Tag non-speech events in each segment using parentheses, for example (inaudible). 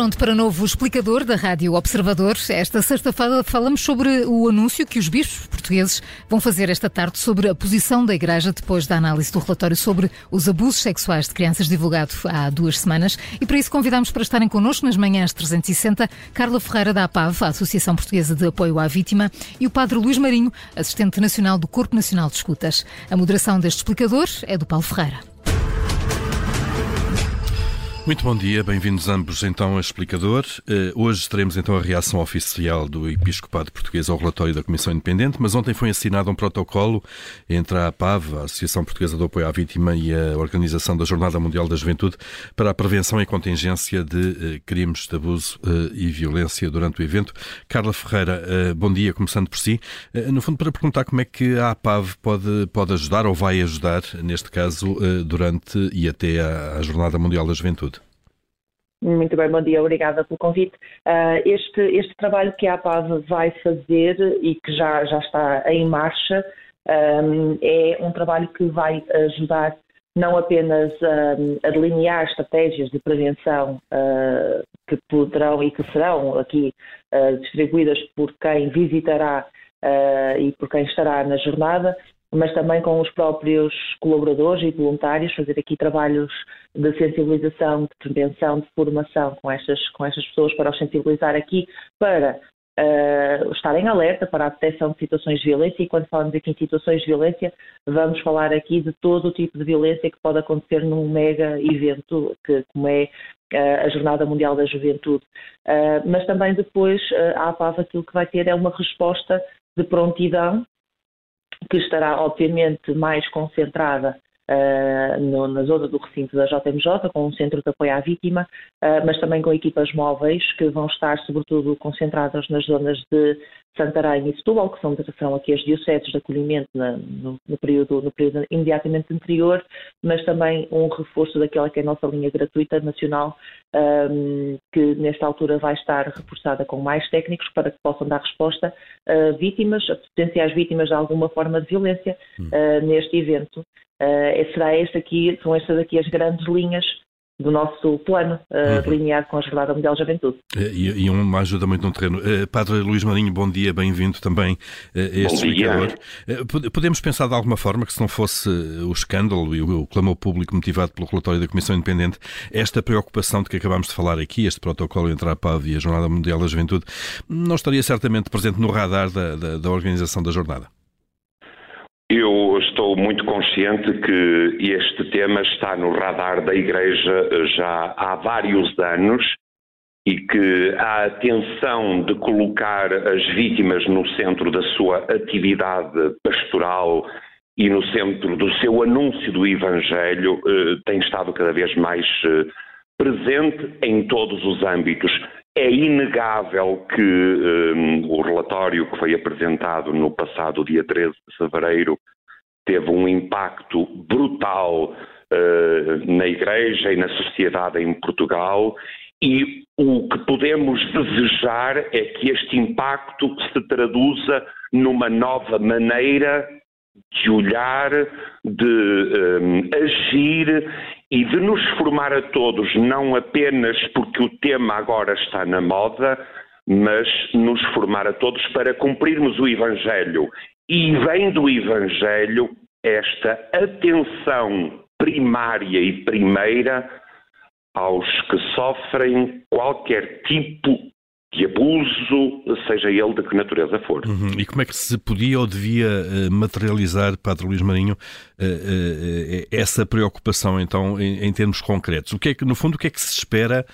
pronto para novo explicador da Rádio Observador. Esta sexta-feira falamos sobre o anúncio que os bispos portugueses vão fazer esta tarde sobre a posição da Igreja depois da análise do relatório sobre os abusos sexuais de crianças divulgado há duas semanas. E para isso convidamos para estarem connosco nas manhãs 360 Carla Ferreira da APAV, a Associação Portuguesa de Apoio à Vítima, e o Padre Luís Marinho, assistente nacional do Corpo Nacional de Escutas. A moderação deste explicador é do Paulo Ferreira. Muito bom dia, bem-vindos ambos então a Explicador. Uh, hoje teremos então a reação oficial do Episcopado Português ao relatório da Comissão Independente, mas ontem foi assinado um protocolo entre a APAV, a Associação Portuguesa de Apoio à Vítima, e a Organização da Jornada Mundial da Juventude para a prevenção e contingência de uh, crimes de abuso uh, e violência durante o evento. Carla Ferreira, bom dia, começando por si. no fundo, para perguntar como é que a APAV pode, pode ajudar ou vai ajudar, neste caso, durante e até à Jornada Mundial da Juventude. Muito bem, bom dia, obrigada pelo convite. Uh, este, este trabalho que a APAV vai fazer e que já, já está em marcha um, é um trabalho que vai ajudar não apenas a, a delinear estratégias de prevenção uh, que poderão e que serão aqui uh, distribuídas por quem visitará e por quem estará na jornada, mas também com os próprios colaboradores e voluntários, fazer aqui trabalhos de sensibilização, de prevenção, de formação com estas, com estas pessoas para os sensibilizar aqui para uh, estarem alerta para a detecção de situações de violência e quando falamos aqui em situações de violência, vamos falar aqui de todo o tipo de violência que pode acontecer num mega evento que, como é uh, a Jornada Mundial da Juventude. Uh, mas também depois a APAV aquilo que vai ter é uma resposta de prontidão que estará obviamente mais concentrada uh, no, na zona do recinto da JMJ, com um centro de apoio à vítima, uh, mas também com equipas móveis que vão estar sobretudo concentradas nas zonas de Santarém e Setúbal, que são, são aqui as dioceses de acolhimento na, no, no, período, no período imediatamente anterior, mas também um reforço daquela que é a nossa linha gratuita nacional, um, que nesta altura vai estar reforçada com mais técnicos para que possam dar resposta a vítimas, a potenciais vítimas de alguma forma de violência uh, neste evento. Uh, será esta aqui, são estas aqui as grandes linhas do nosso plano uh, delineado com a Jornada Mundial de Juventude. Eh, e, e uma ajuda muito no terreno. Uh, Padre Luís Marinho, bom dia, bem-vindo também uh, a este explicador. Uh, podemos pensar de alguma forma que se não fosse o escândalo e o, o clamor público motivado pelo relatório da Comissão Independente, esta preocupação de que acabámos de falar aqui, este protocolo entre a PAV e a Jornada Mundial da Juventude, não estaria certamente presente no radar da, da, da organização da jornada? Eu estou muito consciente que este tema está no radar da Igreja já há vários anos e que a atenção de colocar as vítimas no centro da sua atividade pastoral e no centro do seu anúncio do Evangelho eh, tem estado cada vez mais eh, presente em todos os âmbitos. É inegável que um, o relatório que foi apresentado no passado dia 13 de fevereiro teve um impacto brutal uh, na Igreja e na sociedade em Portugal e o que podemos desejar é que este impacto se traduza numa nova maneira de olhar, de um, agir e de nos formar a todos, não apenas porque o tema agora está na moda, mas nos formar a todos para cumprirmos o Evangelho. E vem do Evangelho esta atenção primária e primeira aos que sofrem qualquer tipo de abuso, seja ele de que natureza for. Uhum. E como é que se podia ou devia uh, materializar, Padre Luís Marinho, uh, uh, essa preocupação, então, em, termos concretos? O que é que, no fundo, o que é que se espera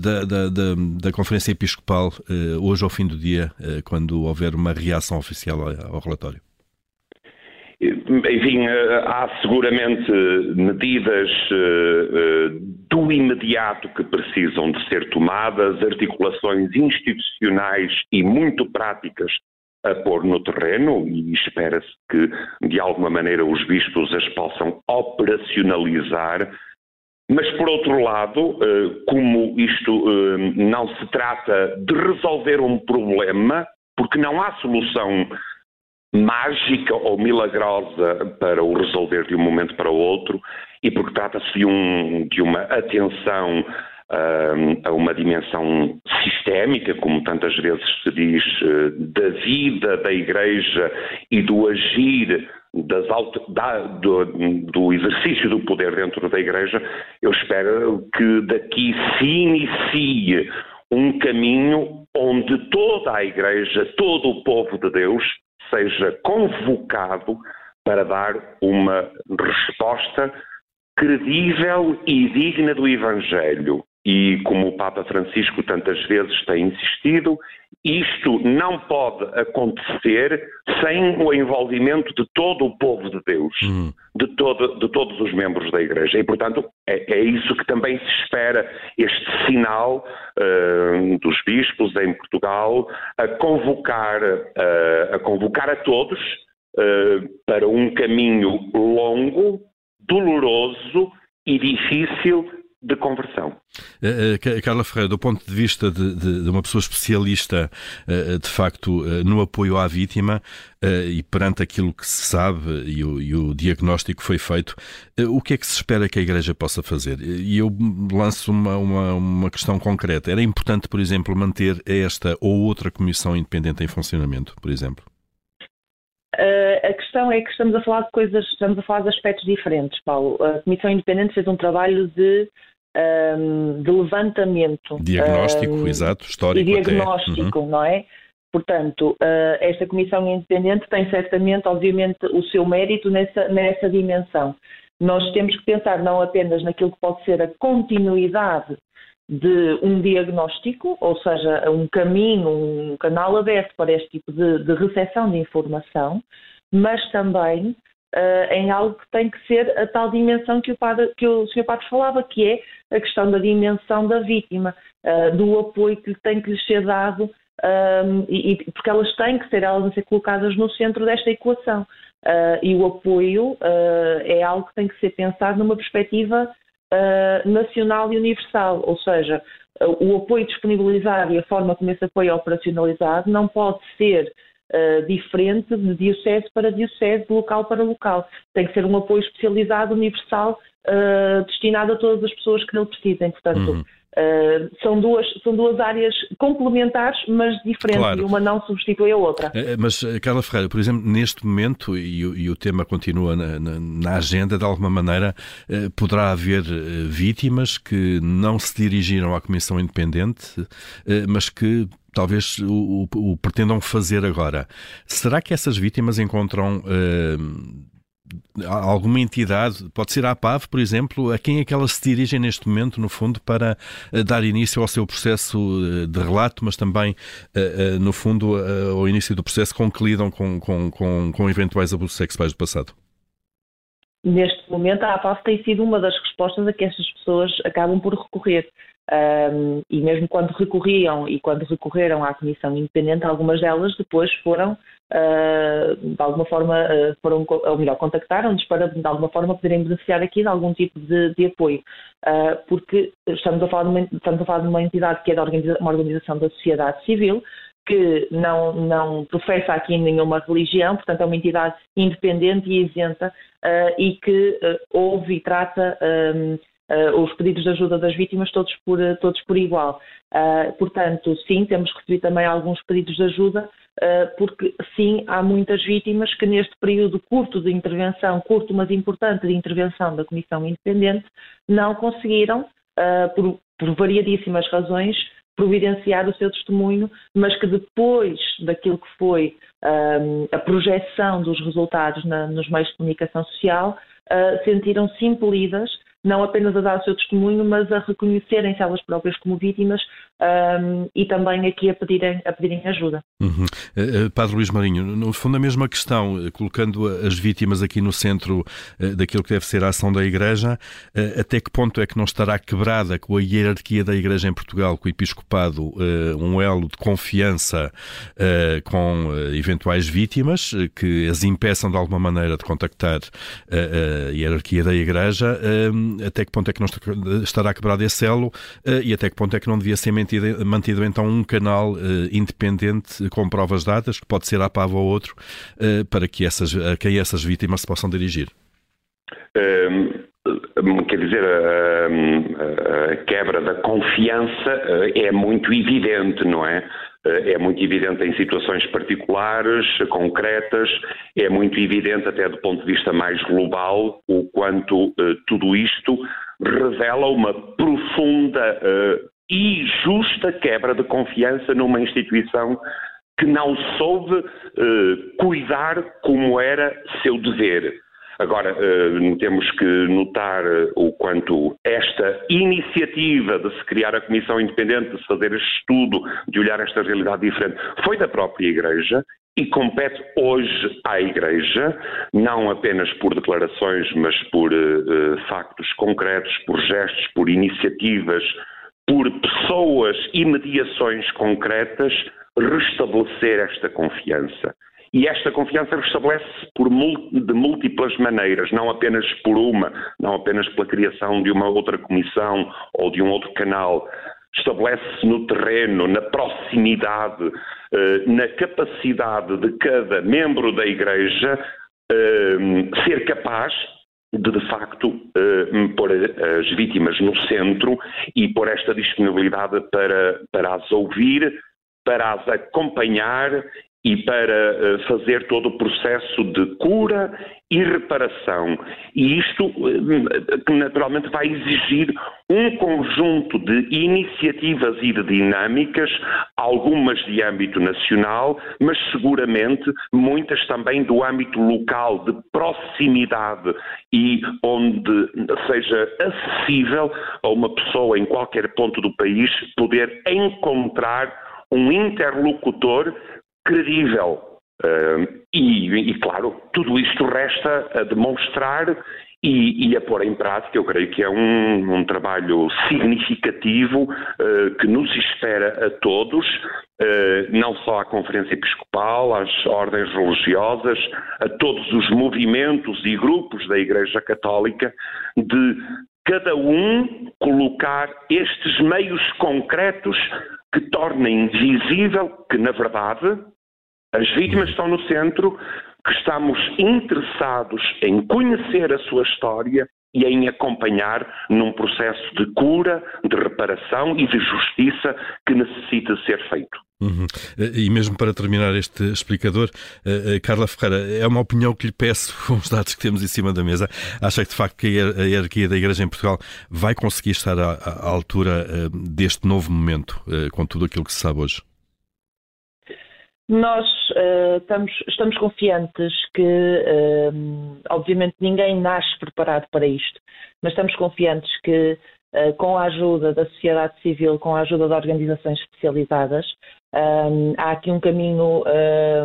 da, da, da, da, Conferência Episcopal hoje ao fim do dia, quando houver uma reação oficial ao relatório? Enfim, há seguramente medidas do imediato que precisam de ser tomadas, articulações institucionais e muito práticas a pôr no terreno e espera-se que, de alguma maneira, os bispos as possam operacionalizar. Mas, por outro lado, como isto não se trata de resolver um problema, porque não há solução mágica ou milagrosa para o resolver de um momento para o outro e porque trata-se de, um, de uma atenção a uma dimensão sistémica, como tantas vezes se diz, eh, da vida da Igreja e do agir das, da, do, do, exercício do poder dentro da Igreja, eu espero que daqui se inicie um caminho onde toda a Igreja, todo o povo de Deus, seja convocado para dar uma resposta credível e digna do Evangelho. E como o Papa Francisco tantas vezes tem insistido, isto não pode acontecer sem o envolvimento de todo o povo de Deus, uhum. de, todo, de, todos os membros da Igreja. E, portanto, é, é, isso que também se espera, este sinal uh, dos bispos em Portugal a convocar, uh, a, convocar a todos uh, para um caminho longo, doloroso e difícil de conversão. Uh, Carla Ferreira, do ponto de vista de, de, de uma pessoa especialista, uh, de facto, no apoio à vítima e perante aquilo que se sabe e o, e o diagnóstico foi feito, o que é que se espera que a Igreja possa fazer? E eu lanço uma, uma, uma questão concreta. Era importante, por exemplo, manter esta ou outra comissão independente em funcionamento, por exemplo? Uh, a questão é que estamos a falar de coisas, estamos a falar de aspectos diferentes, Paulo. A Comissão Independente fez um trabalho de, um, de levantamento. Diagnóstico, um, exato, histórico. E diagnóstico, uhum. não é? Portanto, uh, esta Comissão Independente tem certamente, obviamente, o seu mérito nessa, nessa dimensão. Nós temos que pensar não apenas naquilo que pode ser a continuidade de um diagnóstico, ou seja, um caminho, um canal aberto para este tipo de, de recepção de informação, mas também uh, em algo que tem que ser a tal dimensão que o, padre, que o Sr. Padre falava, que é a questão da dimensão da vítima, uh, do apoio que tem que lhes ser dado, um, ehm, e, porque elas têm que ser, elas vão ser colocadas no centro desta equação. Uh, e o apoio é algo que tem que ser pensado numa perspectiva nacional e universal, ou seja, o apoio disponibilizado e a forma como esse apoio é operacionalizado não pode ser uh, diferente de diocese para diocese, de local para local. Tem que ser um apoio especializado, universal, destinado a todas as pessoas que nele precisem. Portanto, uhum. Uh, são, duas, são duas áreas complementares, mas diferentes, claro. e uma não substitui a outra. Uh, mas, Carla Ferreira, por exemplo, neste momento, e, e o tema continua na, na, na, agenda, de alguma maneira, uh, poderá haver vítimas que não se dirigiram à Comissão Independente, mas que talvez o, o, o, pretendam fazer agora. Será que essas vítimas encontram alguma entidade, pode ser a APAV, por exemplo, a quem é que elas se dirigem neste momento, no fundo, para eh, dar início ao seu processo eh, de relato, mas também, eh, no fundo, ao início do processo com que lidam com, com, com, com eventuais abusos sexuais do passado? Neste momento, a APAV tem sido uma das respostas a que estas pessoas acabam por recorrer. Um, e mesmo quando recorriam e quando recorreram à Comissão Independente, algumas delas depois foram, uh, de alguma forma, uh, foram, ou melhor, contactaram-nos para, de alguma forma, poderem beneficiar aqui de algum tipo de, de apoio. Uh, porque estamos a, falar de uma, estamos a falar de uma entidade que é organiza, uma organização da sociedade civil, que não, não professa aqui nenhuma religião, portanto é uma entidade independente e isenta e que ouve e trata uh, os pedidos de ajuda das vítimas todos por, uh, todos por igual. Uh, portanto, sim, temos recebido também alguns pedidos de ajuda, porque sim, há muitas vítimas que neste período curto de intervenção, curto mas importante de intervenção da Comissão Independente, não conseguiram, por, por variadíssimas razões, providenciar o seu testemunho, mas que depois daquilo que foi um, a projeção dos resultados na, nos meios de comunicação social, uh, sentiram-se impelidas não apenas a dar o seu testemunho, mas a reconhecerem-se elas próprias como vítimas um, e também aqui a pedirem, a pedirem ajuda. Uhum. Uh, Padre Luís Marinho, no fundo a mesma questão, eh, colocando as vítimas aqui no centro daquilo que deve ser a ação da Igreja, até que ponto é que não estará quebrada com a hierarquia da Igreja em Portugal, com o Episcopado, um elo de confiança com eventuais vítimas que as impeçam de alguma maneira de contactar a hierarquia da Igreja, até que ponto é que não estará quebrado esse elo e até que ponto é que não devia ser mantido, mantido então um canal uh, independente com provas dadas, que pode ser a PAV ou outro, uh, para que essas, a quem essas vítimas se possam dirigir? Um, quer dizer, a, a, quebra da confiança é muito evidente, não é? É muito evidente em situações particulares, concretas, é muito evidente até do ponto de vista mais global o quanto tudo isto revela uma profunda e justa quebra de confiança numa instituição que não soube cuidar como era seu dever. Agora, uh, temos que notar uh, o quanto esta iniciativa de se criar a Comissão Independente, de se fazer este estudo, de olhar esta realidade diferente, foi da própria Igreja e compete hoje à Igreja, não apenas por declarações, mas por uh, factos concretos, por gestos, por iniciativas, por pessoas e mediações concretas, restabelecer esta confiança. E esta confiança restabelece por de múltiplas maneiras, não apenas por uma, não apenas pela criação de uma outra comissão ou de um outro canal. Estabelece-se no terreno, na proximidade, eh, na capacidade de cada membro da Igreja eh, ser capaz de, de facto, eh, pôr as vítimas no centro e pôr esta disponibilidade para, para as ouvir, para as acompanhar e para eh, fazer todo o processo de cura e reparação. E isto eh, naturalmente vai exigir um conjunto de iniciativas e de dinâmicas, algumas de âmbito nacional, mas seguramente muitas também do âmbito local, de proximidade e onde seja acessível a uma pessoa em qualquer ponto do país poder encontrar um interlocutor credível. Uh, e, e, claro, tudo isto resta a demonstrar e, e, a pôr em prática. Eu creio que é um, um trabalho significativo uh, que nos espera a todos, uh, não só à Conferência Episcopal, às ordens religiosas, a todos os movimentos e grupos da Igreja Católica, de cada um colocar estes meios concretos que tornem visível que, na verdade, as vítimas estão no centro, que estamos interessados em conhecer a sua história e em acompanhar num processo de cura, de reparação e de justiça que necessita ser feito. Uhum. E mesmo para terminar este explicador, uh, Carla Ferreira, é uma opinião que lhe peço (laughs) com os dados que temos em cima da mesa. Acha que de facto que a hierarquia da Igreja em Portugal vai conseguir estar à, à altura uh, deste novo momento, uh, com tudo aquilo que se sabe hoje? Nós uh, estamos, estamos, confiantes que, uh, obviamente, ninguém nasce preparado para isto, mas estamos confiantes que, uh, com a ajuda da sociedade civil, com a ajuda de organizações especializadas, há aqui um caminho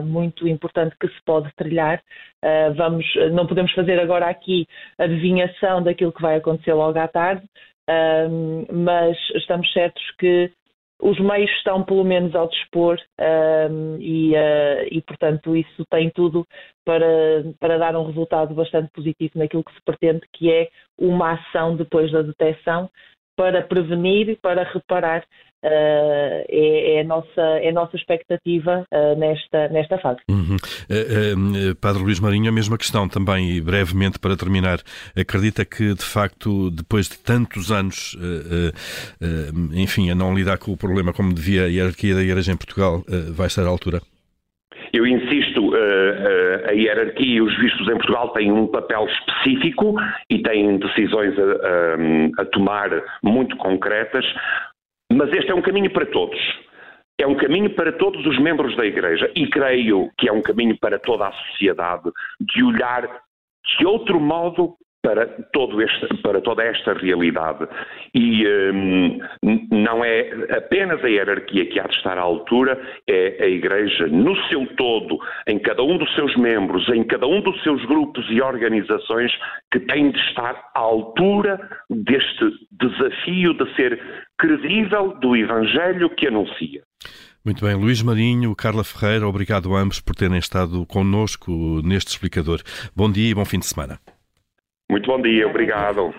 muito importante que se pode trilhar. vamos, não podemos fazer agora aqui adivinhação daquilo que vai acontecer logo à tarde, mas estamos certos que os meios estão pelo menos ao dispor um, e, uh, e, portanto, isso tem tudo para, para dar um resultado bastante positivo naquilo que se pretende, que é uma ação depois da detecção para prevenir e para reparar. Uh, é, é, a nossa, é a nossa expectativa uh, nesta, nesta fase. Uhum. Uh, Padre Luís Marinho, a mesma questão também, e brevemente para terminar. Acredita que, de facto, depois de tantos anos, enfim, a não lidar com o problema como devia a hierarquia da Igreja em Portugal, vai estar à altura? Eu insisto, a hierarquia e os vistos em Portugal têm um papel específico e têm decisões a, a, a tomar muito concretas, mas este é um caminho para todos. É um caminho para todos os membros da Igreja e creio que é um caminho para toda a sociedade de olhar de outro modo para, todo este, para toda esta realidade. E um, não é apenas a hierarquia que há de estar à altura, é a Igreja no seu todo, em cada um dos seus membros, em cada um dos seus grupos e organizações, que tem de estar à altura deste desafio de ser credível do Evangelho que anuncia. Muito bem, Luís Marinho, Carla Ferreira, obrigado a ambos por terem estado connosco neste explicador. Bom dia e bom fim de semana. Muito bom dia, obrigado.